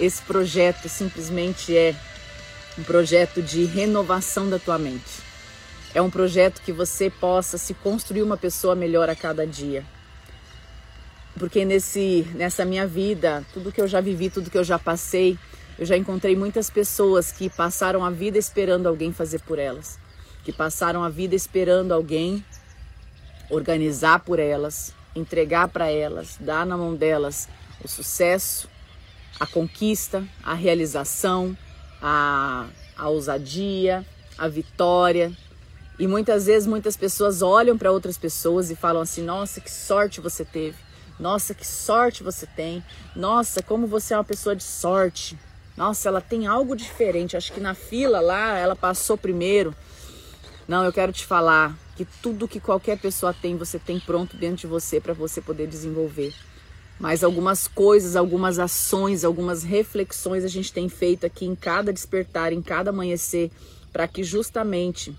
esse projeto simplesmente é um projeto de renovação da tua mente. É um projeto que você possa se construir uma pessoa melhor a cada dia. Porque nesse nessa minha vida, tudo que eu já vivi, tudo que eu já passei, eu já encontrei muitas pessoas que passaram a vida esperando alguém fazer por elas, que passaram a vida esperando alguém organizar por elas, entregar para elas, dar na mão delas o sucesso, a conquista, a realização, a, a ousadia, a vitória. E muitas vezes muitas pessoas olham para outras pessoas e falam assim: "Nossa, que sorte você teve. Nossa, que sorte você tem. Nossa, como você é uma pessoa de sorte. Nossa, ela tem algo diferente. Acho que na fila lá ela passou primeiro." Não, eu quero te falar que tudo que qualquer pessoa tem, você tem pronto dentro de você para você poder desenvolver. Mas algumas coisas, algumas ações, algumas reflexões a gente tem feito aqui em cada despertar, em cada amanhecer, para que justamente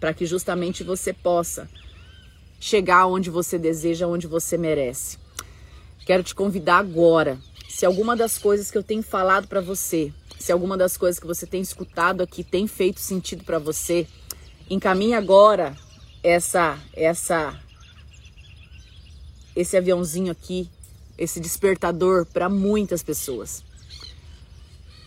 para que justamente você possa chegar onde você deseja, onde você merece. Quero te convidar agora, se alguma das coisas que eu tenho falado para você, se alguma das coisas que você tem escutado aqui tem feito sentido para você, encaminhe agora essa essa esse aviãozinho aqui esse despertador para muitas pessoas.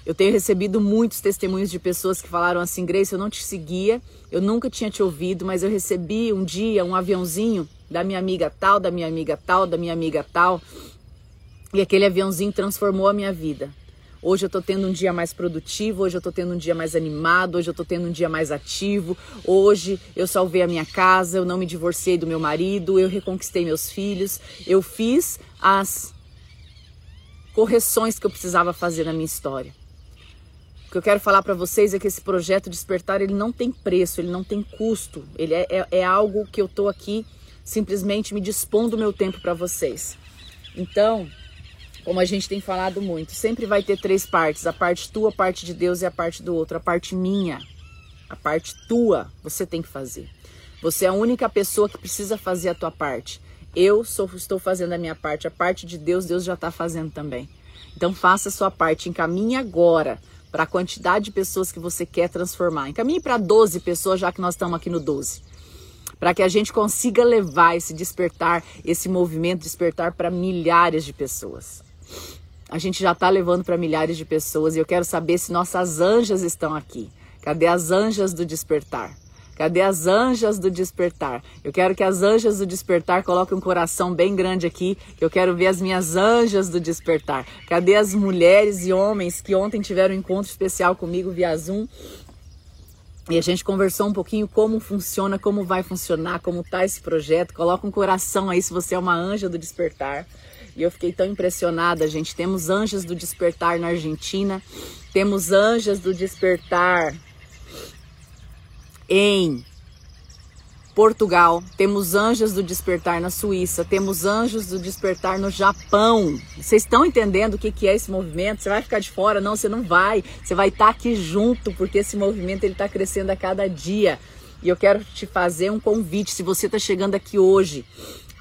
Eu tenho recebido muitos testemunhos de pessoas que falaram assim: Grace, eu não te seguia, eu nunca tinha te ouvido, mas eu recebi um dia um aviãozinho da minha amiga tal, da minha amiga tal, da minha amiga tal, e aquele aviãozinho transformou a minha vida. Hoje eu tô tendo um dia mais produtivo, hoje eu tô tendo um dia mais animado, hoje eu tô tendo um dia mais ativo. Hoje eu salvei a minha casa, eu não me divorciei do meu marido, eu reconquistei meus filhos, eu fiz as correções que eu precisava fazer na minha história. O que eu quero falar para vocês é que esse projeto Despertar ele não tem preço, ele não tem custo, ele é, é, é algo que eu tô aqui simplesmente me dispondo o meu tempo para vocês. Então, como a gente tem falado muito, sempre vai ter três partes: a parte tua, a parte de Deus e a parte do outro. A parte minha, a parte tua, você tem que fazer. Você é a única pessoa que precisa fazer a tua parte. Eu sou, estou fazendo a minha parte, a parte de Deus, Deus já está fazendo também. Então faça a sua parte, encaminhe agora para a quantidade de pessoas que você quer transformar. Encaminhe para 12 pessoas, já que nós estamos aqui no 12 para que a gente consiga levar esse despertar, esse movimento despertar para milhares de pessoas. A gente já está levando para milhares de pessoas e eu quero saber se nossas anjas estão aqui. Cadê as anjas do despertar? Cadê as anjas do despertar? Eu quero que as anjas do despertar coloquem um coração bem grande aqui, eu quero ver as minhas anjas do despertar. Cadê as mulheres e homens que ontem tiveram um encontro especial comigo via Zoom? E a gente conversou um pouquinho como funciona, como vai funcionar, como tá esse projeto. Coloca um coração aí se você é uma anja do despertar. E eu fiquei tão impressionada, gente. Temos anjos do despertar na Argentina, temos anjas do despertar em Portugal, temos anjos do despertar na Suíça, temos anjos do despertar no Japão. Vocês estão entendendo o que, que é esse movimento? Você vai ficar de fora? Não, você não vai. Você vai estar tá aqui junto, porque esse movimento ele está crescendo a cada dia. E eu quero te fazer um convite. Se você está chegando aqui hoje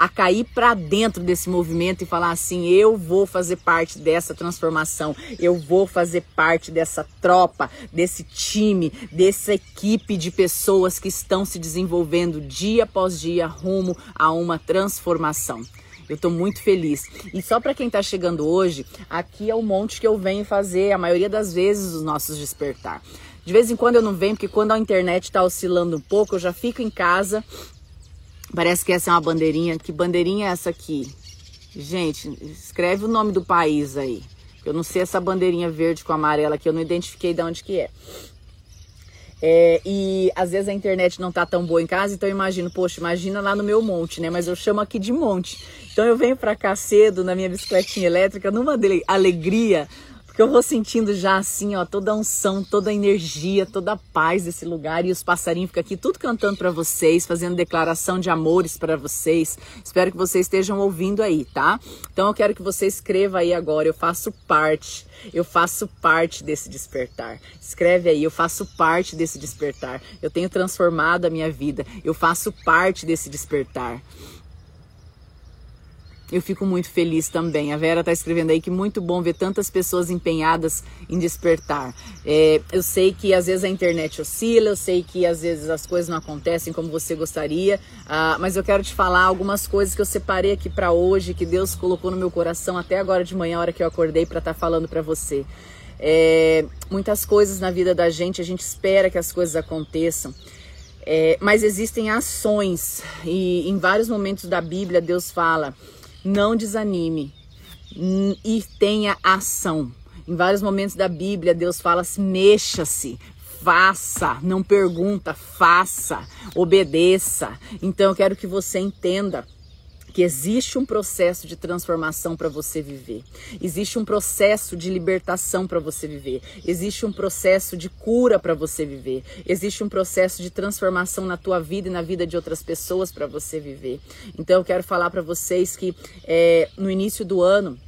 a cair para dentro desse movimento e falar assim: eu vou fazer parte dessa transformação, eu vou fazer parte dessa tropa, desse time, dessa equipe de pessoas que estão se desenvolvendo dia após dia rumo a uma transformação. Eu estou muito feliz. E só para quem está chegando hoje, aqui é o monte que eu venho fazer a maioria das vezes os nossos despertar. De vez em quando eu não venho, porque quando a internet está oscilando um pouco, eu já fico em casa Parece que essa é uma bandeirinha. Que bandeirinha é essa aqui? Gente, escreve o nome do país aí. Eu não sei essa bandeirinha verde com amarela aqui, eu não identifiquei de onde que é. É, e às vezes a internet não tá tão boa em casa, então eu imagino, poxa, imagina lá no meu monte, né? Mas eu chamo aqui de monte. Então eu venho pra cá cedo na minha bicicletinha elétrica, numa alegria, porque eu vou sentindo já assim, ó, toda a unção, toda a energia, toda a paz desse lugar e os passarinhos ficam aqui tudo cantando para vocês, fazendo declaração de amores para vocês. Espero que vocês estejam ouvindo aí, tá? Então eu quero que você escreva aí agora, eu faço parte. Eu faço parte desse despertar. Escreve aí, eu faço parte desse despertar. Eu tenho transformado a minha vida. Eu faço parte desse despertar. Eu fico muito feliz também. A Vera está escrevendo aí que muito bom ver tantas pessoas empenhadas em despertar. É, eu sei que às vezes a internet oscila, eu sei que às vezes as coisas não acontecem como você gostaria, uh, mas eu quero te falar algumas coisas que eu separei aqui para hoje, que Deus colocou no meu coração até agora de manhã, a hora que eu acordei para estar tá falando para você. É, muitas coisas na vida da gente, a gente espera que as coisas aconteçam. É, mas existem ações, e em vários momentos da Bíblia Deus fala: não desanime e tenha ação. Em vários momentos da Bíblia, Deus fala: mexa-se, faça, não pergunta, faça, obedeça. Então eu quero que você entenda que existe um processo de transformação para você viver. Existe um processo de libertação para você viver. Existe um processo de cura para você viver. Existe um processo de transformação na tua vida e na vida de outras pessoas para você viver. Então eu quero falar para vocês que é, no início do ano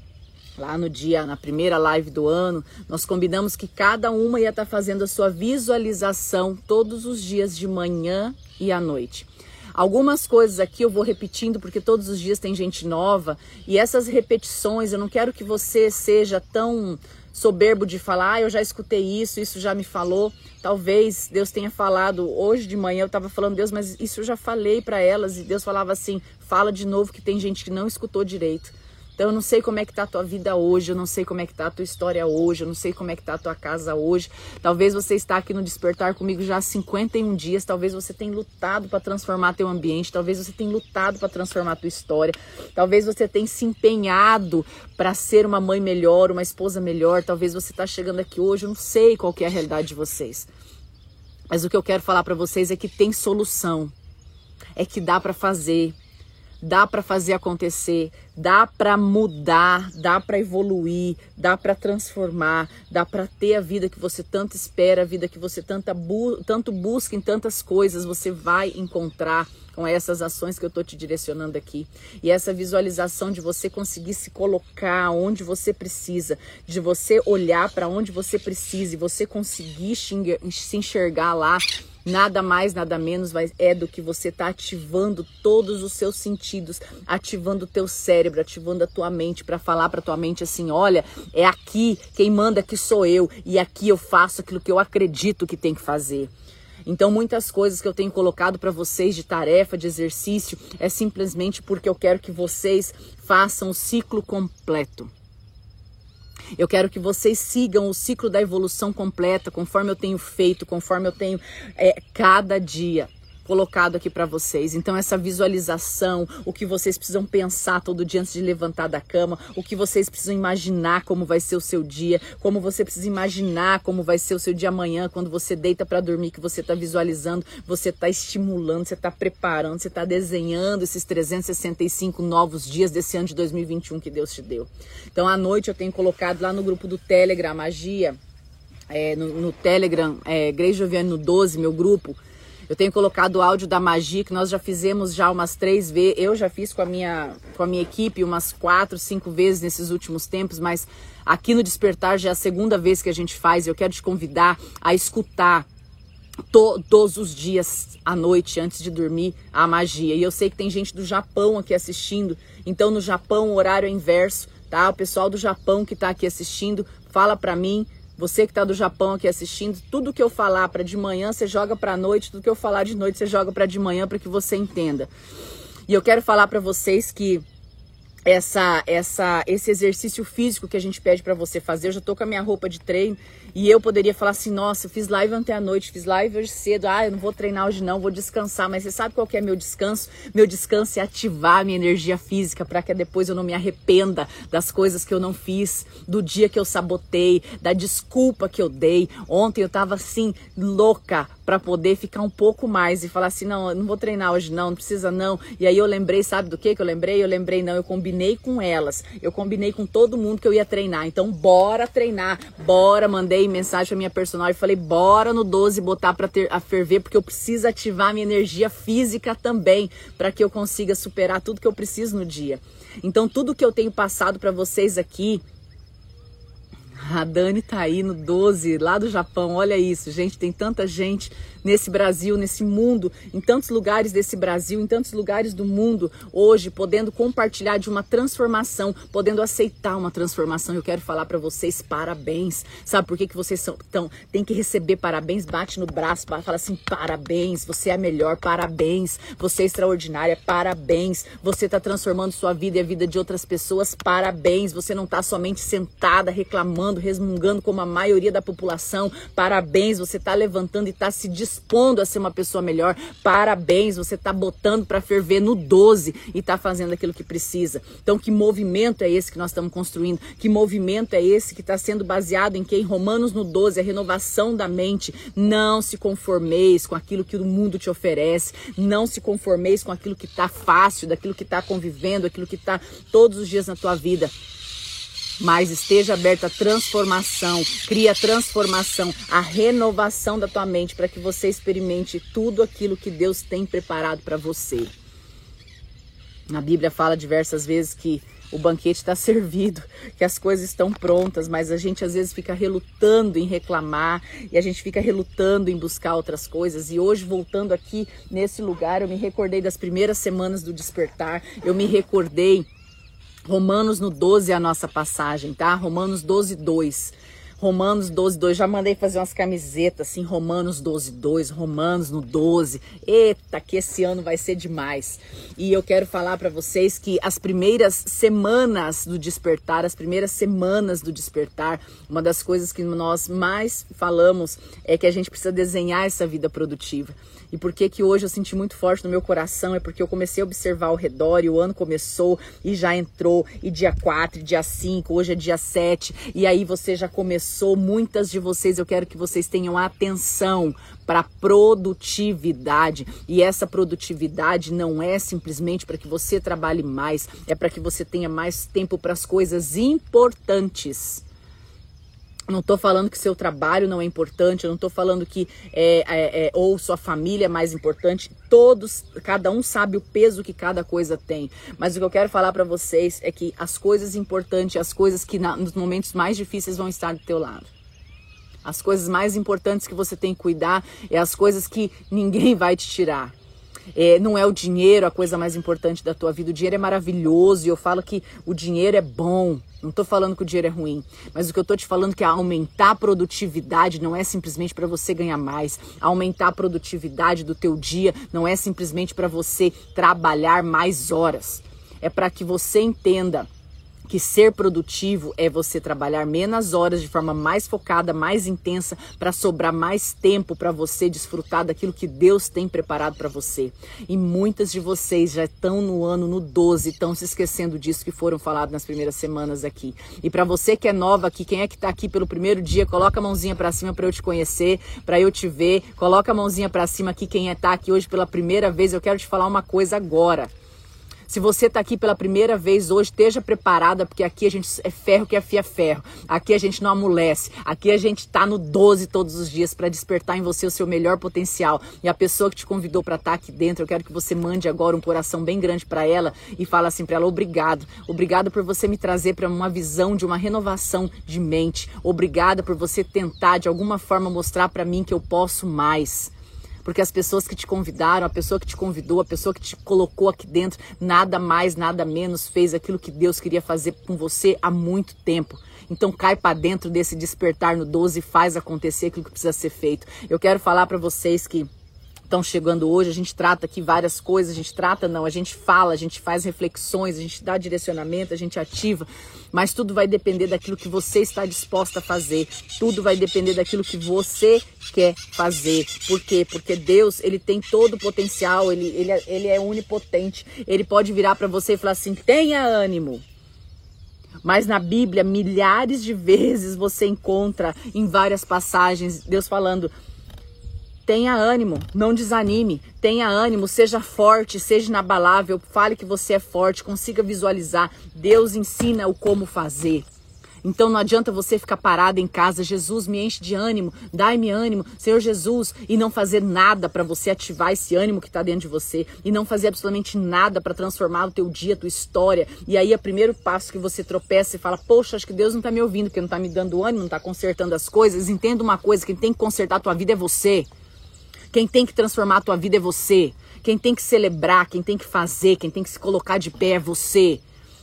lá no dia, na primeira live do ano, nós combinamos que cada uma ia estar tá fazendo a sua visualização todos os dias de manhã e à noite. Algumas coisas aqui eu vou repetindo porque todos os dias tem gente nova e essas repetições eu não quero que você seja tão soberbo de falar, ah, eu já escutei isso, isso já me falou. Talvez Deus tenha falado hoje de manhã, eu estava falando, Deus, mas isso eu já falei para elas e Deus falava assim: fala de novo que tem gente que não escutou direito. Então eu não sei como é que tá a tua vida hoje, eu não sei como é que tá a tua história hoje, eu não sei como é que tá a tua casa hoje. Talvez você está aqui no despertar comigo já há 51 dias, talvez você tenha lutado para transformar teu ambiente, talvez você tenha lutado para transformar tua história, talvez você tenha se empenhado para ser uma mãe melhor, uma esposa melhor, talvez você está chegando aqui hoje, eu não sei qual é a realidade de vocês. Mas o que eu quero falar para vocês é que tem solução. É que dá para fazer dá para fazer acontecer, dá para mudar, dá para evoluir, dá para transformar, dá para ter a vida que você tanto espera, a vida que você tanta bu tanto busca em tantas coisas, você vai encontrar com essas ações que eu estou te direcionando aqui. E essa visualização de você conseguir se colocar onde você precisa, de você olhar para onde você precisa e você conseguir se enxergar lá Nada mais, nada menos é do que você está ativando todos os seus sentidos, ativando o teu cérebro, ativando a tua mente para falar para tua mente assim, olha, é aqui quem manda que sou eu e aqui eu faço aquilo que eu acredito que tem que fazer. Então, muitas coisas que eu tenho colocado para vocês de tarefa, de exercício, é simplesmente porque eu quero que vocês façam o ciclo completo. Eu quero que vocês sigam o ciclo da evolução completa, conforme eu tenho feito, conforme eu tenho é, cada dia colocado aqui para vocês. Então essa visualização, o que vocês precisam pensar todo dia antes de levantar da cama, o que vocês precisam imaginar como vai ser o seu dia, como você precisa imaginar como vai ser o seu dia amanhã, quando você deita para dormir, que você está visualizando, você está estimulando, você está preparando, você está desenhando esses 365 novos dias desse ano de 2021 que Deus te deu. Então à noite eu tenho colocado lá no grupo do Telegram Magia, é, no, no, Telegram, é, Grace Joviane no 12, meu grupo, eu tenho colocado o áudio da magia que nós já fizemos já umas três vezes. Eu já fiz com a minha com a minha equipe umas quatro, cinco vezes nesses últimos tempos, mas aqui no Despertar já é a segunda vez que a gente faz. Eu quero te convidar a escutar todos os dias à noite antes de dormir a magia. E eu sei que tem gente do Japão aqui assistindo. Então no Japão o horário é inverso, tá? O pessoal do Japão que está aqui assistindo, fala para mim você que está do Japão aqui assistindo, tudo que eu falar para de manhã, você joga para noite, tudo que eu falar de noite, você joga para de manhã para que você entenda. E eu quero falar para vocês que essa, essa, esse exercício físico que a gente pede para você fazer, eu já tô com a minha roupa de treino e eu poderia falar assim, nossa, eu fiz live ontem à noite, fiz live hoje cedo, ah, eu não vou treinar hoje não, vou descansar, mas você sabe qual que é meu descanso? Meu descanso é ativar minha energia física para que depois eu não me arrependa das coisas que eu não fiz, do dia que eu sabotei, da desculpa que eu dei. Ontem eu tava assim, louca para poder ficar um pouco mais e falar assim, não, eu não vou treinar hoje não, não precisa não. E aí eu lembrei, sabe do que que eu lembrei? Eu lembrei, não, eu combinei com elas, eu combinei com todo mundo que eu ia treinar. Então bora treinar, bora, mandei mandei mensagem pra minha personal e falei: bora no 12 botar pra ter, a ferver, porque eu preciso ativar minha energia física também, para que eu consiga superar tudo que eu preciso no dia. Então, tudo que eu tenho passado para vocês aqui. A Dani tá aí no 12, lá do Japão. Olha isso, gente, tem tanta gente nesse Brasil, nesse mundo, em tantos lugares desse Brasil, em tantos lugares do mundo, hoje, podendo compartilhar de uma transformação, podendo aceitar uma transformação. Eu quero falar para vocês parabéns. Sabe por que, que vocês são tão tem que receber parabéns? Bate no braço, fala assim: parabéns, você é melhor, parabéns, você é extraordinária, parabéns, você está transformando sua vida e a vida de outras pessoas, parabéns, você não está somente sentada reclamando, resmungando como a maioria da população, parabéns, você está levantando e está se dispondo a ser uma pessoa melhor, parabéns, você está botando para ferver no 12 e está fazendo aquilo que precisa. Então, que movimento é esse que nós estamos construindo? Que movimento é esse que está sendo baseado em que? Em Romanos no 12, a renovação da mente. Não se conformeis com aquilo que o mundo te oferece, não se conformeis com aquilo que está fácil, daquilo que está convivendo, aquilo que está todos os dias na tua vida mas esteja aberta à transformação, cria transformação, a renovação da tua mente para que você experimente tudo aquilo que Deus tem preparado para você. A Bíblia fala diversas vezes que o banquete está servido, que as coisas estão prontas, mas a gente às vezes fica relutando em reclamar e a gente fica relutando em buscar outras coisas. E hoje, voltando aqui nesse lugar, eu me recordei das primeiras semanas do despertar, eu me recordei Romanos no 12 é a nossa passagem, tá? Romanos 12, 2. Romanos 12, 2. Já mandei fazer umas camisetas assim, Romanos 12, 2, Romanos no 12. Eita, que esse ano vai ser demais. E eu quero falar para vocês que as primeiras semanas do despertar, as primeiras semanas do despertar, uma das coisas que nós mais falamos é que a gente precisa desenhar essa vida produtiva. E por que que hoje eu senti muito forte no meu coração é porque eu comecei a observar ao redor e o ano começou e já entrou e dia 4, e dia 5, hoje é dia 7 e aí você já começou, muitas de vocês eu quero que vocês tenham atenção para produtividade. E essa produtividade não é simplesmente para que você trabalhe mais, é para que você tenha mais tempo para as coisas importantes. Não estou falando que seu trabalho não é importante, eu não estou falando que é, é, é, ou sua família é mais importante. Todos, cada um sabe o peso que cada coisa tem. Mas o que eu quero falar para vocês é que as coisas importantes, as coisas que na, nos momentos mais difíceis vão estar do teu lado. As coisas mais importantes que você tem que cuidar é as coisas que ninguém vai te tirar. É, não é o dinheiro a coisa mais importante da tua vida. O dinheiro é maravilhoso e eu falo que o dinheiro é bom. Não estou falando que o dinheiro é ruim, mas o que eu estou te falando é que aumentar a produtividade não é simplesmente para você ganhar mais. Aumentar a produtividade do teu dia não é simplesmente para você trabalhar mais horas. É para que você entenda que ser produtivo é você trabalhar menos horas de forma mais focada, mais intensa, para sobrar mais tempo para você desfrutar daquilo que Deus tem preparado para você. E muitas de vocês já estão no ano no 12, estão se esquecendo disso que foram falados nas primeiras semanas aqui. E para você que é nova aqui, quem é que está aqui pelo primeiro dia, coloca a mãozinha para cima para eu te conhecer, para eu te ver. Coloca a mãozinha para cima aqui quem é, aqui hoje pela primeira vez. Eu quero te falar uma coisa agora. Se você está aqui pela primeira vez hoje, esteja preparada, porque aqui a gente é ferro que afia ferro. Aqui a gente não amolece. Aqui a gente está no 12 todos os dias para despertar em você o seu melhor potencial. E a pessoa que te convidou para estar tá aqui dentro, eu quero que você mande agora um coração bem grande para ela e fala assim para ela: obrigado. Obrigado por você me trazer para uma visão de uma renovação de mente. Obrigada por você tentar de alguma forma mostrar para mim que eu posso mais porque as pessoas que te convidaram, a pessoa que te convidou, a pessoa que te colocou aqui dentro, nada mais, nada menos fez aquilo que Deus queria fazer com você há muito tempo. Então cai para dentro desse despertar no 12 e faz acontecer aquilo que precisa ser feito. Eu quero falar para vocês que estão chegando hoje. A gente trata aqui várias coisas, a gente trata não, a gente fala, a gente faz reflexões, a gente dá direcionamento, a gente ativa, mas tudo vai depender daquilo que você está disposta a fazer. Tudo vai depender daquilo que você quer fazer. Por quê? Porque Deus, ele tem todo o potencial, ele, ele, é, ele é onipotente. Ele pode virar para você e falar assim: tenha ânimo. Mas na Bíblia, milhares de vezes você encontra em várias passagens Deus falando: Tenha ânimo, não desanime. Tenha ânimo, seja forte, seja inabalável. Fale que você é forte, consiga visualizar. Deus ensina o como fazer. Então não adianta você ficar parado em casa, Jesus me enche de ânimo, dai-me ânimo, Senhor Jesus, e não fazer nada para você ativar esse ânimo que está dentro de você, e não fazer absolutamente nada para transformar o teu dia, a tua história. E aí, é o primeiro passo que você tropeça e fala: Poxa, acho que Deus não está me ouvindo, porque não está me dando ânimo, não está consertando as coisas. Entenda uma coisa: quem tem que consertar a tua vida é você. Quem tem que transformar a tua vida é você. Quem tem que celebrar, quem tem que fazer, quem tem que se colocar de pé é você.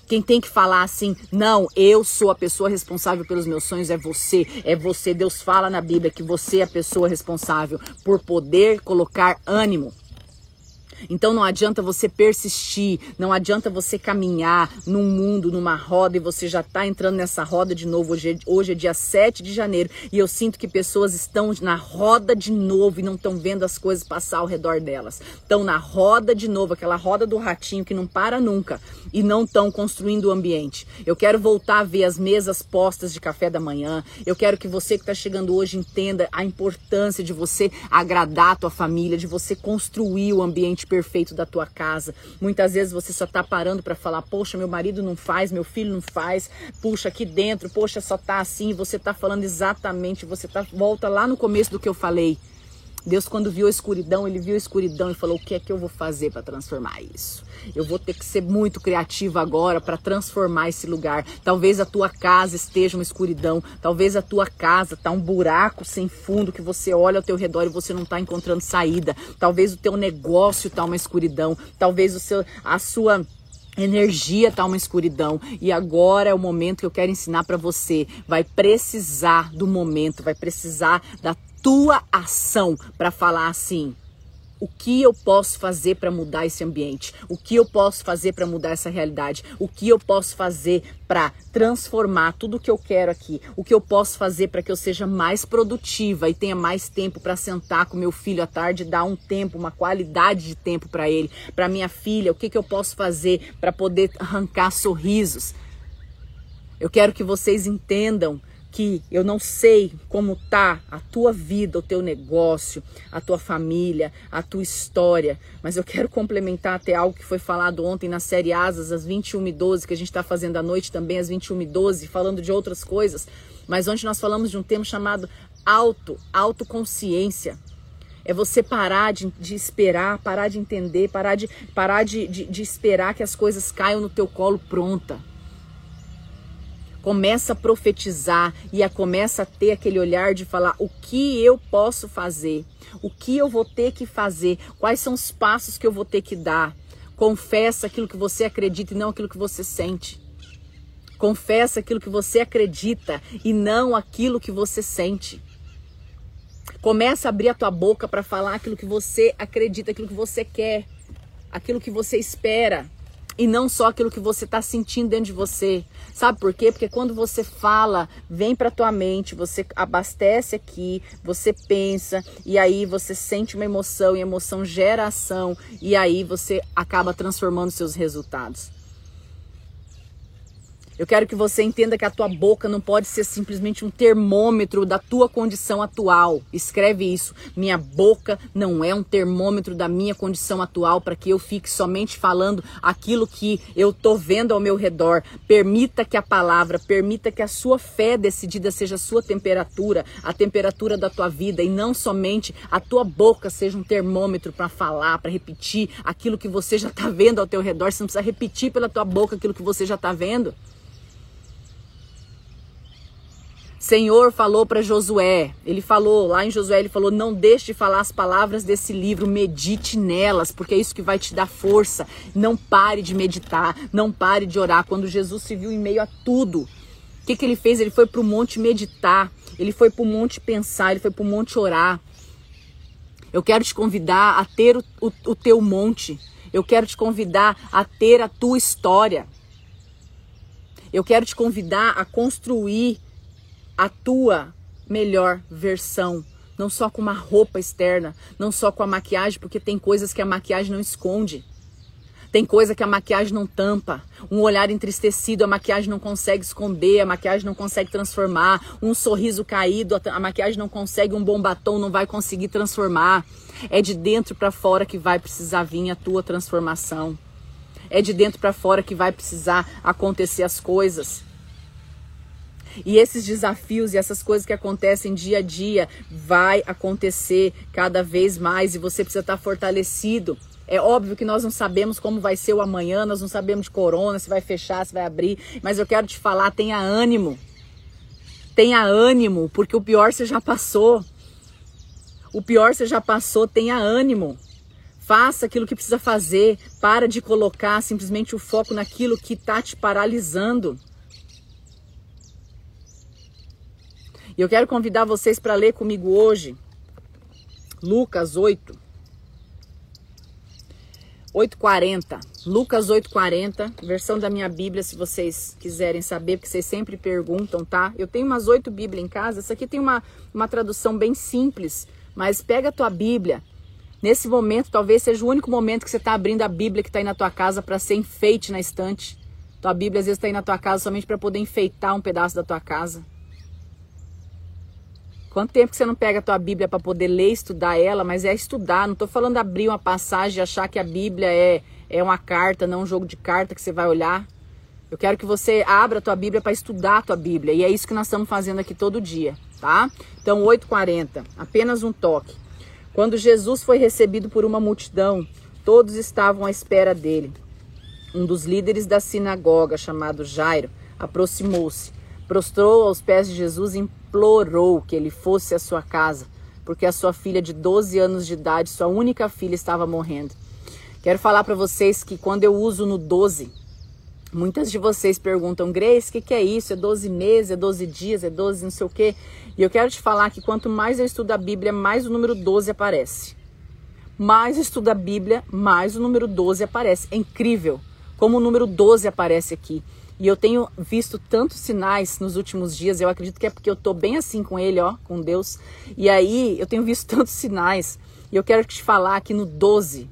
Quem tem que falar assim, não, eu sou a pessoa responsável pelos meus sonhos, é você. É você. Deus fala na Bíblia que você é a pessoa responsável por poder colocar ânimo. Então não adianta você persistir, não adianta você caminhar num mundo, numa roda e você já está entrando nessa roda de novo. Hoje é, hoje é dia 7 de janeiro e eu sinto que pessoas estão na roda de novo e não estão vendo as coisas passar ao redor delas. Estão na roda de novo, aquela roda do ratinho que não para nunca e não estão construindo o ambiente. Eu quero voltar a ver as mesas postas de café da manhã. Eu quero que você que está chegando hoje entenda a importância de você agradar a tua família, de você construir o ambiente perfeito da tua casa. Muitas vezes você só está parando para falar, poxa, meu marido não faz, meu filho não faz, puxa aqui dentro, poxa, só tá assim. Você está falando exatamente, você tá volta lá no começo do que eu falei. Deus, quando viu a escuridão, ele viu a escuridão e falou: O que é que eu vou fazer para transformar isso? Eu vou ter que ser muito criativa agora para transformar esse lugar. Talvez a tua casa esteja uma escuridão, talvez a tua casa tá um buraco sem fundo que você olha ao teu redor e você não está encontrando saída. Talvez o teu negócio tá uma escuridão, talvez o seu, a sua energia tá uma escuridão e agora é o momento que eu quero ensinar para você. Vai precisar do momento, vai precisar da tua ação para falar assim: o que eu posso fazer para mudar esse ambiente? O que eu posso fazer para mudar essa realidade? O que eu posso fazer para transformar tudo o que eu quero aqui? O que eu posso fazer para que eu seja mais produtiva e tenha mais tempo para sentar com meu filho à tarde, dar um tempo, uma qualidade de tempo para ele, para minha filha? O que, que eu posso fazer para poder arrancar sorrisos? Eu quero que vocês entendam que eu não sei como tá a tua vida, o teu negócio, a tua família, a tua história, mas eu quero complementar até algo que foi falado ontem na série Asas, às 21h12, que a gente está fazendo à noite também, às 21h12, falando de outras coisas, mas ontem nós falamos de um tema chamado auto, autoconsciência. É você parar de, de, esperar, parar de entender, parar, de, parar de, de, de esperar que as coisas caiam no teu colo pronta começa a profetizar e a começa a ter aquele olhar de falar o que eu posso fazer, o que eu vou ter que fazer, quais são os passos que eu vou ter que dar. Confessa aquilo que você acredita e não aquilo que você sente. Confessa aquilo que você acredita e não aquilo que você sente. Começa a abrir a tua boca para falar aquilo que você acredita, aquilo que você quer, aquilo que você espera e não só aquilo que você está sentindo dentro de você. Sabe por quê? Porque quando você fala, vem para tua mente, você abastece aqui, você pensa e aí você sente uma emoção e emoção gera ação e aí você acaba transformando seus resultados. Eu quero que você entenda que a tua boca não pode ser simplesmente um termômetro da tua condição atual. Escreve isso. Minha boca não é um termômetro da minha condição atual para que eu fique somente falando aquilo que eu tô vendo ao meu redor. Permita que a palavra, permita que a sua fé decidida seja a sua temperatura, a temperatura da tua vida e não somente a tua boca seja um termômetro para falar, para repetir aquilo que você já está vendo ao teu redor. Você não precisa repetir pela tua boca aquilo que você já está vendo. Senhor falou para Josué, ele falou lá em Josué, ele falou: "Não deixe de falar as palavras desse livro, medite nelas, porque é isso que vai te dar força. Não pare de meditar, não pare de orar". Quando Jesus se viu em meio a tudo, o que que ele fez? Ele foi para o monte meditar, ele foi para o monte pensar, ele foi para o monte orar. Eu quero te convidar a ter o, o, o teu monte. Eu quero te convidar a ter a tua história. Eu quero te convidar a construir a tua melhor versão. Não só com uma roupa externa, não só com a maquiagem, porque tem coisas que a maquiagem não esconde. Tem coisa que a maquiagem não tampa. Um olhar entristecido, a maquiagem não consegue esconder, a maquiagem não consegue transformar. Um sorriso caído, a maquiagem não consegue, um bom batom não vai conseguir transformar. É de dentro para fora que vai precisar vir a tua transformação. É de dentro para fora que vai precisar acontecer as coisas. E esses desafios e essas coisas que acontecem dia a dia vai acontecer cada vez mais e você precisa estar fortalecido. É óbvio que nós não sabemos como vai ser o amanhã, nós não sabemos de corona, se vai fechar, se vai abrir, mas eu quero te falar, tenha ânimo. Tenha ânimo, porque o pior você já passou. O pior você já passou, tenha ânimo. Faça aquilo que precisa fazer. Para de colocar simplesmente o foco naquilo que está te paralisando. E eu quero convidar vocês para ler comigo hoje Lucas 8. 8:40. Lucas 8:40, versão da minha Bíblia, se vocês quiserem saber, porque vocês sempre perguntam, tá? Eu tenho umas oito Bíblias em casa. Essa aqui tem uma, uma tradução bem simples, mas pega a tua Bíblia Nesse momento, talvez seja o único momento que você está abrindo a Bíblia que está aí na tua casa para ser enfeite na estante. Tua Bíblia às vezes está aí na tua casa somente para poder enfeitar um pedaço da tua casa. Quanto tempo que você não pega a tua Bíblia para poder ler, estudar ela, mas é estudar. Não estou falando abrir uma passagem e achar que a Bíblia é, é uma carta, não um jogo de carta que você vai olhar. Eu quero que você abra a tua Bíblia para estudar a tua Bíblia. E é isso que nós estamos fazendo aqui todo dia, tá? Então, 8h40, apenas um toque. Quando Jesus foi recebido por uma multidão, todos estavam à espera dele. Um dos líderes da sinagoga, chamado Jairo, aproximou-se, prostrou aos pés de Jesus e implorou que ele fosse à sua casa, porque a sua filha de 12 anos de idade, sua única filha, estava morrendo. Quero falar para vocês que quando eu uso no 12, Muitas de vocês perguntam, Grace, o que, que, é isso? É 12 meses, é 12 dias, é 12 não sei o quê. E eu quero te falar que quanto mais eu estudo a Bíblia, mais o número 12 aparece. Mais eu estudo a Bíblia, mais o número 12 aparece. É incrível como o número 12 aparece aqui. E eu tenho visto tantos sinais nos últimos dias, eu acredito que é porque eu tô bem assim com ele, ó, com Deus. E aí eu tenho visto tantos sinais. E eu quero te falar que no 12,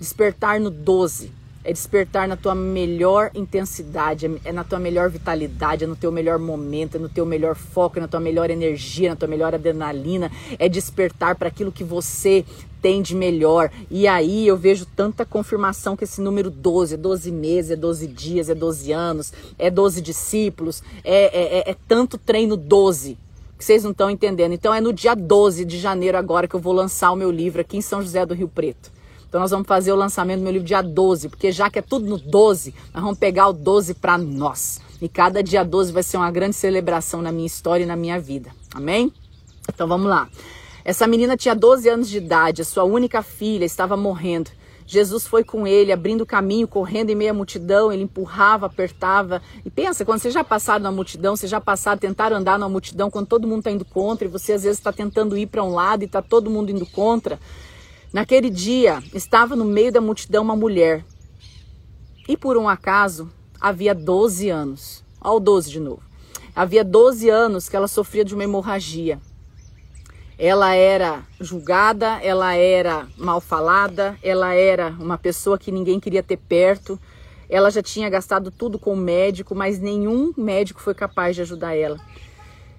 despertar no 12, é despertar na tua melhor intensidade, é na tua melhor vitalidade, é no teu melhor momento, é no teu melhor foco, é na tua melhor energia, na tua melhor adrenalina, é despertar para aquilo que você tem de melhor. E aí eu vejo tanta confirmação que esse número 12 é 12 meses, é 12 dias, é 12 anos, é 12 discípulos, é, é, é, é tanto treino 12 que vocês não estão entendendo. Então é no dia 12 de janeiro agora que eu vou lançar o meu livro aqui em São José do Rio Preto. Então nós vamos fazer o lançamento do meu livro dia 12, porque já que é tudo no 12, nós vamos pegar o 12 para nós. E cada dia 12 vai ser uma grande celebração na minha história e na minha vida. Amém? Então vamos lá. Essa menina tinha 12 anos de idade, a sua única filha estava morrendo. Jesus foi com ele, abrindo caminho, correndo em meio à multidão, ele empurrava, apertava. E pensa, quando você já passado na multidão, você já passado, tentar andar na multidão, quando todo mundo está indo contra, e você às vezes está tentando ir para um lado e está todo mundo indo contra. Naquele dia estava no meio da multidão uma mulher. E por um acaso havia 12 anos. Olha o 12 de novo. Havia 12 anos que ela sofria de uma hemorragia. Ela era julgada, ela era mal falada, ela era uma pessoa que ninguém queria ter perto. Ela já tinha gastado tudo com o médico, mas nenhum médico foi capaz de ajudar ela.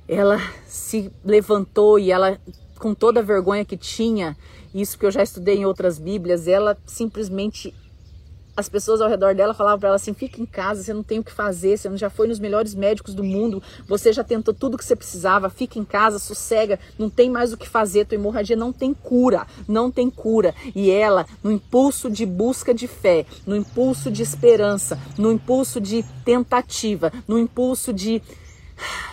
Ela se levantou e ela, com toda a vergonha que tinha, isso que eu já estudei em outras Bíblias, ela simplesmente as pessoas ao redor dela falavam para ela assim: fica em casa, você não tem o que fazer, você já foi nos melhores médicos do mundo, você já tentou tudo que você precisava, fica em casa, sossega, não tem mais o que fazer, tua hemorragia não tem cura, não tem cura. E ela, no impulso de busca de fé, no impulso de esperança, no impulso de tentativa, no impulso de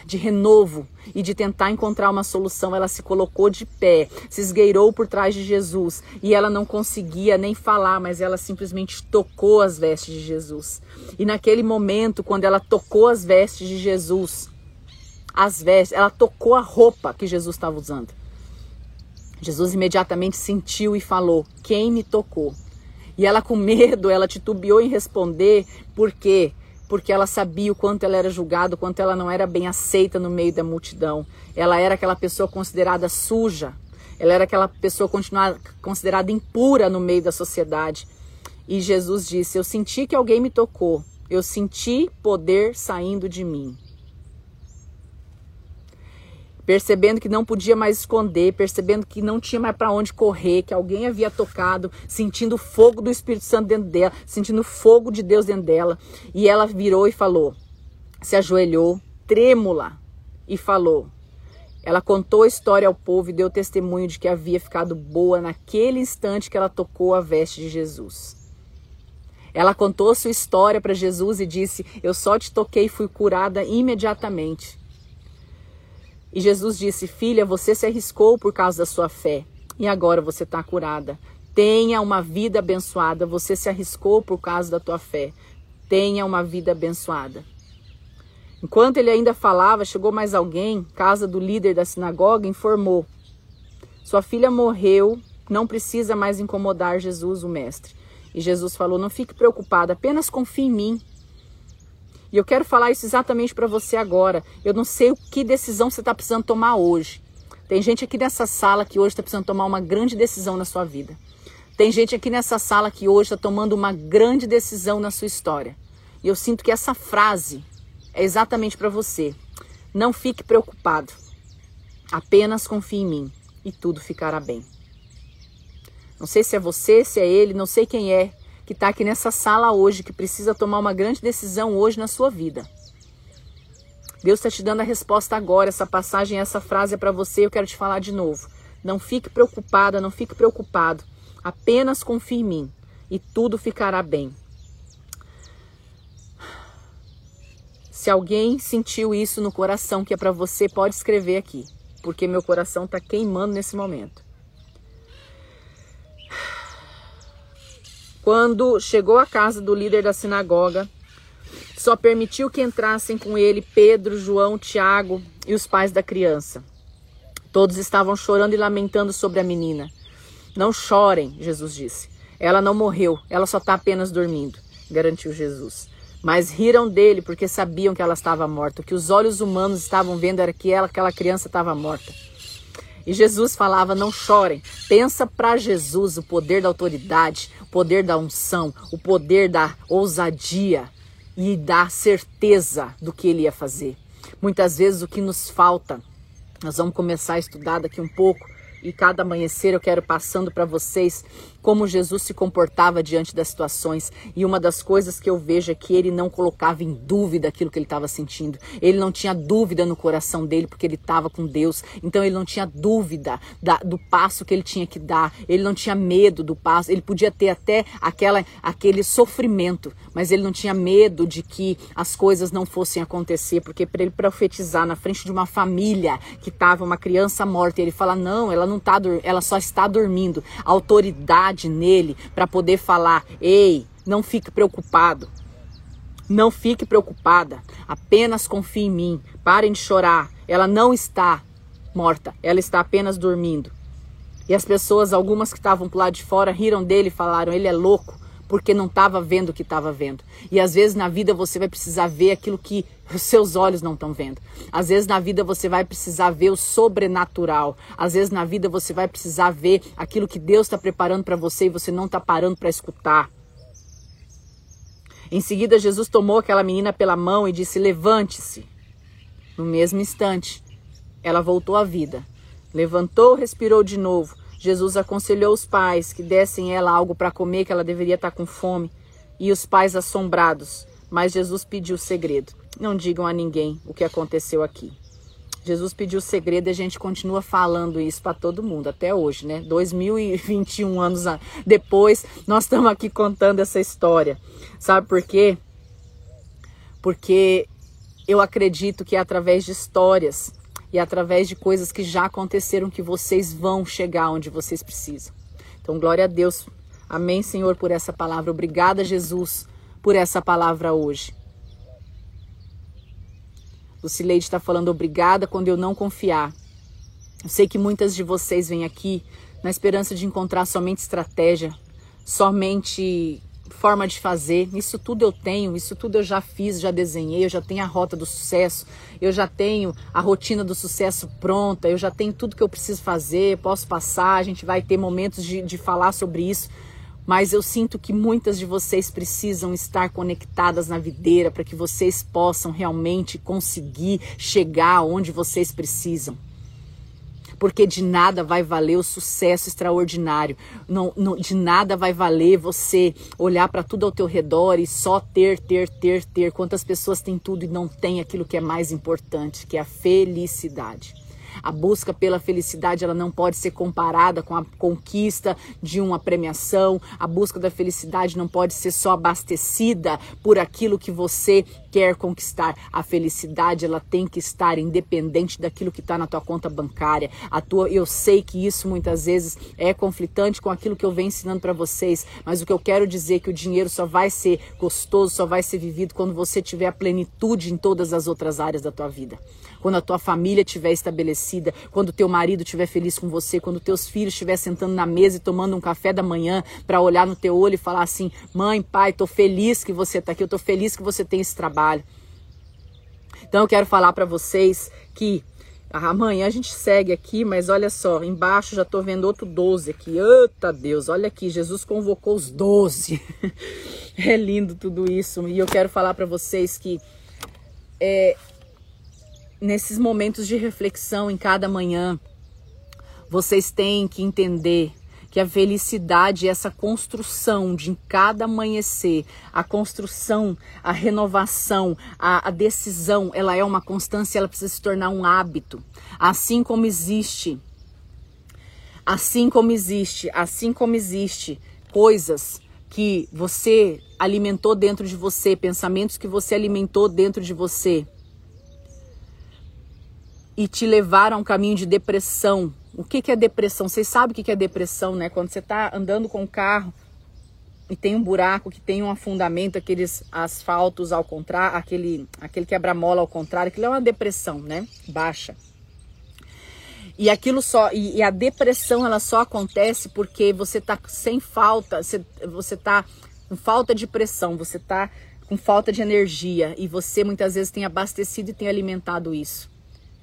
de renovo e de tentar encontrar uma solução, ela se colocou de pé, se esgueirou por trás de Jesus e ela não conseguia nem falar, mas ela simplesmente tocou as vestes de Jesus. E naquele momento, quando ela tocou as vestes de Jesus, as vestes, ela tocou a roupa que Jesus estava usando. Jesus imediatamente sentiu e falou: Quem me tocou? E ela, com medo, ela titubeou em responder, porque porque ela sabia o quanto ela era julgada, o quanto ela não era bem aceita no meio da multidão. Ela era aquela pessoa considerada suja, ela era aquela pessoa considerada impura no meio da sociedade. E Jesus disse: Eu senti que alguém me tocou, eu senti poder saindo de mim percebendo que não podia mais esconder, percebendo que não tinha mais para onde correr, que alguém havia tocado, sentindo o fogo do Espírito Santo dentro dela, sentindo o fogo de Deus dentro dela. E ela virou e falou, se ajoelhou, trêmula, e falou. Ela contou a história ao povo e deu testemunho de que havia ficado boa naquele instante que ela tocou a veste de Jesus. Ela contou sua história para Jesus e disse: Eu só te toquei e fui curada imediatamente. E Jesus disse: Filha, você se arriscou por causa da sua fé. E agora você está curada. Tenha uma vida abençoada. Você se arriscou por causa da tua fé. Tenha uma vida abençoada. Enquanto ele ainda falava, chegou mais alguém, casa do líder da sinagoga, informou: Sua filha morreu, não precisa mais incomodar Jesus, o mestre. E Jesus falou: Não fique preocupado, apenas confie em mim. E eu quero falar isso exatamente para você agora. Eu não sei o que decisão você está precisando tomar hoje. Tem gente aqui nessa sala que hoje está precisando tomar uma grande decisão na sua vida. Tem gente aqui nessa sala que hoje está tomando uma grande decisão na sua história. E eu sinto que essa frase é exatamente para você. Não fique preocupado. Apenas confie em mim e tudo ficará bem. Não sei se é você, se é ele, não sei quem é que está aqui nessa sala hoje, que precisa tomar uma grande decisão hoje na sua vida. Deus está te dando a resposta agora. Essa passagem, essa frase é para você. Eu quero te falar de novo. Não fique preocupada, não fique preocupado. Apenas confie em mim e tudo ficará bem. Se alguém sentiu isso no coração que é para você, pode escrever aqui, porque meu coração está queimando nesse momento. Quando chegou à casa do líder da sinagoga, só permitiu que entrassem com ele Pedro, João, Tiago e os pais da criança. Todos estavam chorando e lamentando sobre a menina. Não chorem, Jesus disse. Ela não morreu, ela só está apenas dormindo, garantiu Jesus. Mas riram dele porque sabiam que ela estava morta. O que os olhos humanos estavam vendo era que ela, aquela criança estava morta. E Jesus falava: não chorem. Pensa para Jesus o poder da autoridade, o poder da unção, o poder da ousadia e da certeza do que ele ia fazer. Muitas vezes o que nos falta, nós vamos começar a estudar daqui um pouco, e cada amanhecer eu quero passando para vocês como Jesus se comportava diante das situações. E uma das coisas que eu vejo é que ele não colocava em dúvida aquilo que ele estava sentindo. Ele não tinha dúvida no coração dele porque ele estava com Deus. Então ele não tinha dúvida da, do passo que ele tinha que dar. Ele não tinha medo do passo. Ele podia ter até aquela, aquele sofrimento, mas ele não tinha medo de que as coisas não fossem acontecer, porque para ele profetizar na frente de uma família que estava uma criança morta, ele fala: "Não, ela não tá, ela só está dormindo". A autoridade autoridade nele para poder falar: ei, não fique preocupado. Não fique preocupada. Apenas confie em mim. Parem de chorar. Ela não está morta. Ela está apenas dormindo. E as pessoas, algumas que estavam pro lado de fora, riram dele e falaram: ele é louco porque não estava vendo o que estava vendo. E às vezes na vida você vai precisar ver aquilo que os seus olhos não estão vendo. Às vezes na vida você vai precisar ver o sobrenatural. Às vezes na vida você vai precisar ver aquilo que Deus está preparando para você e você não está parando para escutar. Em seguida, Jesus tomou aquela menina pela mão e disse: Levante-se. No mesmo instante, ela voltou à vida. Levantou, respirou de novo Jesus aconselhou os pais que dessem ela algo para comer, que ela deveria estar tá com fome, e os pais assombrados. Mas Jesus pediu segredo. Não digam a ninguém o que aconteceu aqui. Jesus pediu segredo e a gente continua falando isso para todo mundo até hoje, né? 2021 anos depois, nós estamos aqui contando essa história. Sabe por quê? Porque eu acredito que é através de histórias e através de coisas que já aconteceram que vocês vão chegar onde vocês precisam. Então, glória a Deus. Amém, Senhor, por essa palavra. Obrigada, Jesus, por essa palavra hoje. Lucileide está falando obrigada quando eu não confiar. Eu sei que muitas de vocês vêm aqui na esperança de encontrar somente estratégia, somente forma de fazer. Isso tudo eu tenho, isso tudo eu já fiz, já desenhei, eu já tenho a rota do sucesso, eu já tenho a rotina do sucesso pronta, eu já tenho tudo que eu preciso fazer, posso passar, a gente vai ter momentos de, de falar sobre isso. Mas eu sinto que muitas de vocês precisam estar conectadas na videira para que vocês possam realmente conseguir chegar onde vocês precisam porque de nada vai valer o sucesso extraordinário. Não, não de nada vai valer você olhar para tudo ao teu redor e só ter, ter, ter, ter. Quantas pessoas têm tudo e não têm aquilo que é mais importante, que é a felicidade. A busca pela felicidade, ela não pode ser comparada com a conquista de uma premiação. A busca da felicidade não pode ser só abastecida por aquilo que você quer conquistar. A felicidade, ela tem que estar independente daquilo que está na tua conta bancária. A tua, eu sei que isso muitas vezes é conflitante com aquilo que eu venho ensinando para vocês, mas o que eu quero dizer é que o dinheiro só vai ser gostoso, só vai ser vivido quando você tiver a plenitude em todas as outras áreas da tua vida. Quando a tua família estiver estabelecida, quando o teu marido estiver feliz com você, quando teus filhos estiver sentando na mesa e tomando um café da manhã para olhar no teu olho e falar assim: "Mãe, pai, tô feliz que você está aqui, eu tô feliz que você tem esse trabalho". Então eu quero falar para vocês que Amanhã a gente segue aqui, mas olha só, embaixo já tô vendo outro 12 aqui. Eita Deus, olha aqui, Jesus convocou os 12. é lindo tudo isso. E eu quero falar para vocês que é, nesses momentos de reflexão em cada manhã, vocês têm que entender que a felicidade é essa construção de em cada amanhecer, a construção, a renovação, a, a decisão, ela é uma constância, ela precisa se tornar um hábito. Assim como existe, assim como existe, assim como existe coisas que você alimentou dentro de você, pensamentos que você alimentou dentro de você e te levaram a um caminho de depressão, o que, que é depressão? Vocês sabem o que, que é depressão, né? Quando você está andando com o carro e tem um buraco que tem um afundamento, aqueles asfaltos ao contrário, aquele, aquele quebra-mola ao contrário, aquilo é uma depressão, né? Baixa. E aquilo só, e, e, a depressão ela só acontece porque você tá sem falta, você, você tá com falta de pressão, você tá com falta de energia e você muitas vezes tem abastecido e tem alimentado isso.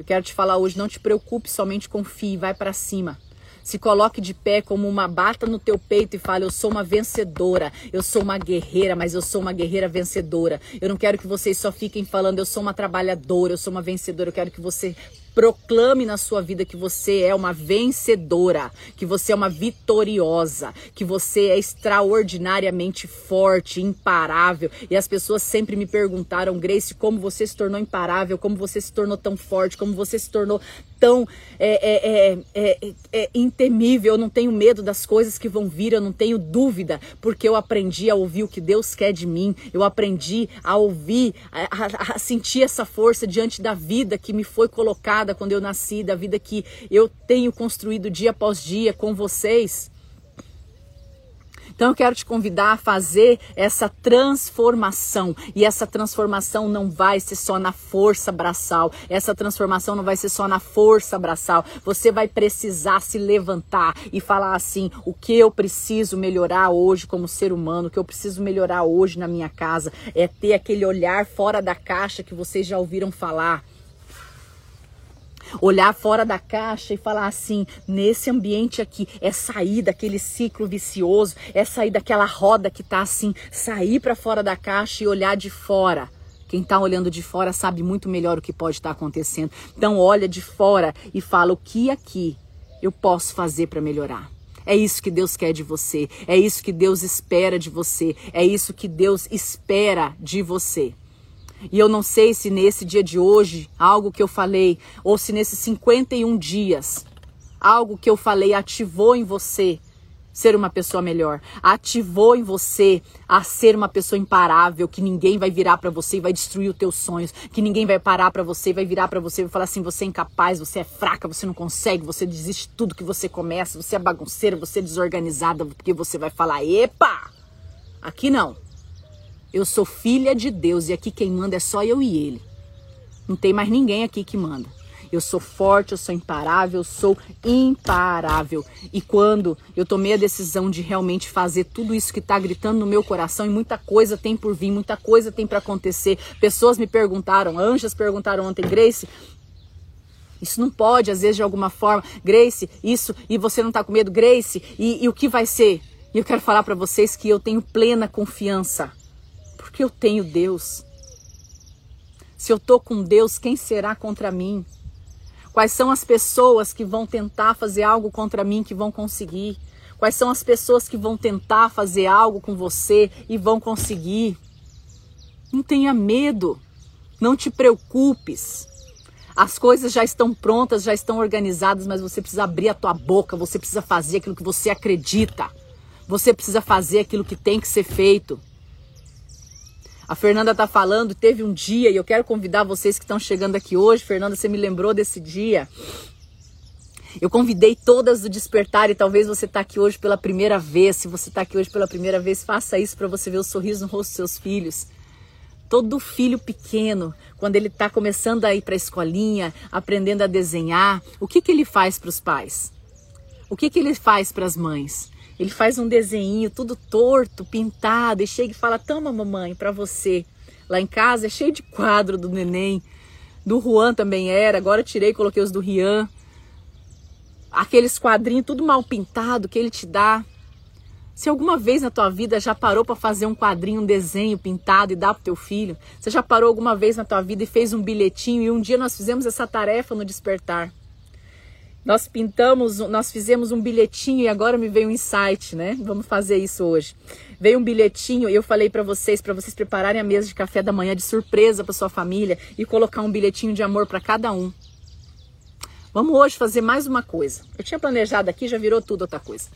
Eu quero te falar hoje, não te preocupe, somente confie, vai para cima. Se coloque de pé como uma bata no teu peito e fale: Eu sou uma vencedora, eu sou uma guerreira, mas eu sou uma guerreira vencedora. Eu não quero que vocês só fiquem falando: Eu sou uma trabalhadora, eu sou uma vencedora. Eu quero que você Proclame na sua vida que você é uma vencedora, que você é uma vitoriosa, que você é extraordinariamente forte, imparável. E as pessoas sempre me perguntaram, Grace, como você se tornou imparável, como você se tornou tão forte, como você se tornou tão é, é, é, é, intemível. Eu não tenho medo das coisas que vão vir, eu não tenho dúvida, porque eu aprendi a ouvir o que Deus quer de mim, eu aprendi a ouvir, a, a, a sentir essa força diante da vida que me foi colocada quando eu nasci, da vida que eu tenho construído dia após dia com vocês. Então eu quero te convidar a fazer essa transformação. E essa transformação não vai ser só na força braçal. Essa transformação não vai ser só na força braçal. Você vai precisar se levantar e falar assim: o que eu preciso melhorar hoje como ser humano, o que eu preciso melhorar hoje na minha casa é ter aquele olhar fora da caixa que vocês já ouviram falar olhar fora da caixa e falar assim: nesse ambiente aqui, é sair daquele ciclo vicioso, é sair daquela roda que tá assim, sair para fora da caixa e olhar de fora. Quem está olhando de fora sabe muito melhor o que pode estar tá acontecendo. Então olha de fora e fala o que aqui eu posso fazer para melhorar. É isso que Deus quer de você, é isso que Deus espera de você, é isso que Deus espera de você. E eu não sei se nesse dia de hoje, algo que eu falei, ou se nesses 51 dias, algo que eu falei ativou em você ser uma pessoa melhor, ativou em você a ser uma pessoa imparável, que ninguém vai virar para você e vai destruir os teus sonhos, que ninguém vai parar para você, vai virar para você e vai falar assim, você é incapaz, você é fraca, você não consegue, você desiste de tudo que você começa, você é bagunceira, você é desorganizada, porque você vai falar, epa, aqui não. Eu sou filha de Deus e aqui quem manda é só eu e Ele. Não tem mais ninguém aqui que manda. Eu sou forte, eu sou imparável, eu sou imparável. E quando eu tomei a decisão de realmente fazer tudo isso que está gritando no meu coração, e muita coisa tem por vir, muita coisa tem para acontecer. Pessoas me perguntaram, anjas perguntaram ontem, Grace, isso não pode, às vezes, de alguma forma. Grace, isso, e você não está com medo, Grace, e, e o que vai ser? E eu quero falar para vocês que eu tenho plena confiança porque eu tenho Deus. Se eu estou com Deus, quem será contra mim? Quais são as pessoas que vão tentar fazer algo contra mim que vão conseguir? Quais são as pessoas que vão tentar fazer algo com você e vão conseguir? Não tenha medo, não te preocupes. As coisas já estão prontas, já estão organizadas, mas você precisa abrir a tua boca, você precisa fazer aquilo que você acredita. Você precisa fazer aquilo que tem que ser feito. A Fernanda tá falando, teve um dia, e eu quero convidar vocês que estão chegando aqui hoje. Fernanda, você me lembrou desse dia. Eu convidei todas do despertar e talvez você está aqui hoje pela primeira vez. Se você está aqui hoje pela primeira vez, faça isso para você ver o sorriso no rosto dos seus filhos. Todo filho pequeno, quando ele está começando a ir para a escolinha, aprendendo a desenhar, o que, que ele faz para os pais? O que, que ele faz para as mães? Ele faz um desenho tudo torto, pintado, e chega e fala: Toma, mamãe, para você. Lá em casa é cheio de quadro do neném. Do Juan também era, agora tirei coloquei os do Rian. Aqueles quadrinhos tudo mal pintado que ele te dá. Se alguma vez na tua vida já parou para fazer um quadrinho, um desenho pintado e dar pro teu filho? Você já parou alguma vez na tua vida e fez um bilhetinho e um dia nós fizemos essa tarefa no despertar? Nós pintamos, nós fizemos um bilhetinho e agora me veio um insight, né? Vamos fazer isso hoje. Veio um bilhetinho e eu falei para vocês, para vocês prepararem a mesa de café da manhã de surpresa para sua família e colocar um bilhetinho de amor para cada um. Vamos hoje fazer mais uma coisa. Eu tinha planejado aqui, já virou tudo outra coisa.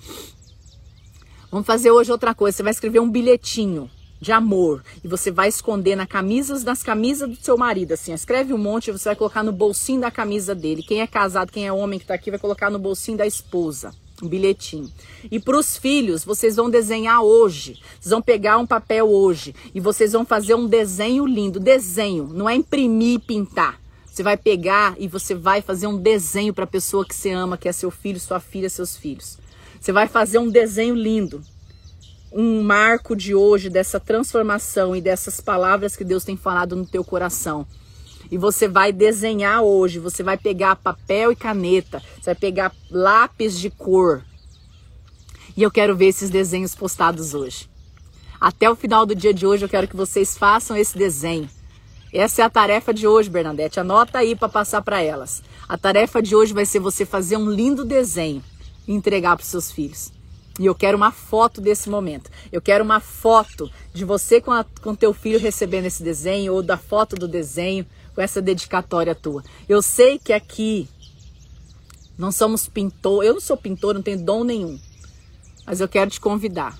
Vamos fazer hoje outra coisa. Você vai escrever um bilhetinho de amor e você vai esconder na camisas das camisas do seu marido, assim, escreve um monte e você vai colocar no bolsinho da camisa dele. Quem é casado, quem é homem que tá aqui vai colocar no bolsinho da esposa. Um bilhetinho. E para os filhos, vocês vão desenhar hoje. Vocês vão pegar um papel hoje e vocês vão fazer um desenho lindo. Desenho, não é imprimir e pintar. Você vai pegar e você vai fazer um desenho para a pessoa que você ama, que é seu filho, sua filha, seus filhos. Você vai fazer um desenho lindo, um marco de hoje dessa transformação e dessas palavras que Deus tem falado no teu coração. E você vai desenhar hoje, você vai pegar papel e caneta, você vai pegar lápis de cor. E eu quero ver esses desenhos postados hoje. Até o final do dia de hoje eu quero que vocês façam esse desenho. Essa é a tarefa de hoje, Bernadette. Anota aí para passar para elas. A tarefa de hoje vai ser você fazer um lindo desenho e entregar para seus filhos. E eu quero uma foto desse momento. Eu quero uma foto de você com, a, com teu filho recebendo esse desenho ou da foto do desenho com essa dedicatória tua. Eu sei que aqui não somos pintor, eu não sou pintor, não tenho dom nenhum. Mas eu quero te convidar.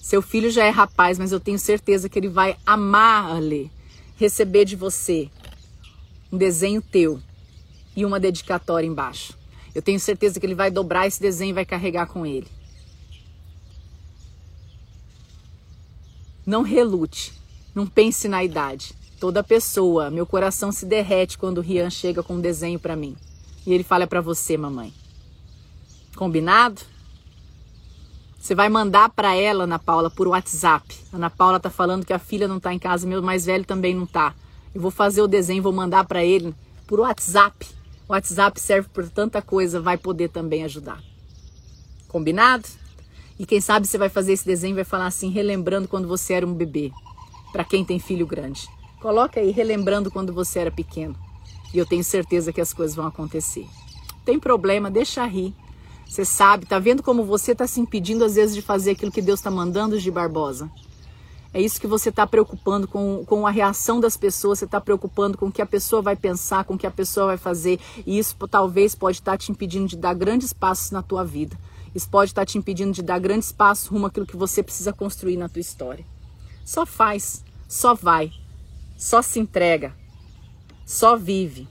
Seu filho já é rapaz, mas eu tenho certeza que ele vai amar-lhe receber de você um desenho teu e uma dedicatória embaixo. Eu tenho certeza que ele vai dobrar esse desenho e vai carregar com ele. Não relute, não pense na idade. Toda pessoa, meu coração se derrete quando o Rian chega com um desenho para mim. E ele fala para você, mamãe. Combinado? Você vai mandar para ela, Ana Paula, por WhatsApp. Ana Paula tá falando que a filha não tá em casa, meu mais velho também não tá. Eu vou fazer o desenho, vou mandar para ele por WhatsApp. O WhatsApp serve por tanta coisa, vai poder também ajudar. Combinado? E quem sabe você vai fazer esse desenho e vai falar assim, relembrando quando você era um bebê. Para quem tem filho grande. Coloca aí, relembrando quando você era pequeno. E eu tenho certeza que as coisas vão acontecer. Tem problema, deixa rir. Você sabe, tá vendo como você está se impedindo às vezes de fazer aquilo que Deus está mandando de Barbosa? É isso que você está preocupando com, com a reação das pessoas, você está preocupando com o que a pessoa vai pensar, com o que a pessoa vai fazer. E isso talvez pode estar tá te impedindo de dar grandes passos na tua vida. Isso pode estar tá te impedindo de dar grandes passos rumo àquilo que você precisa construir na tua história. Só faz, só vai, só se entrega, só vive.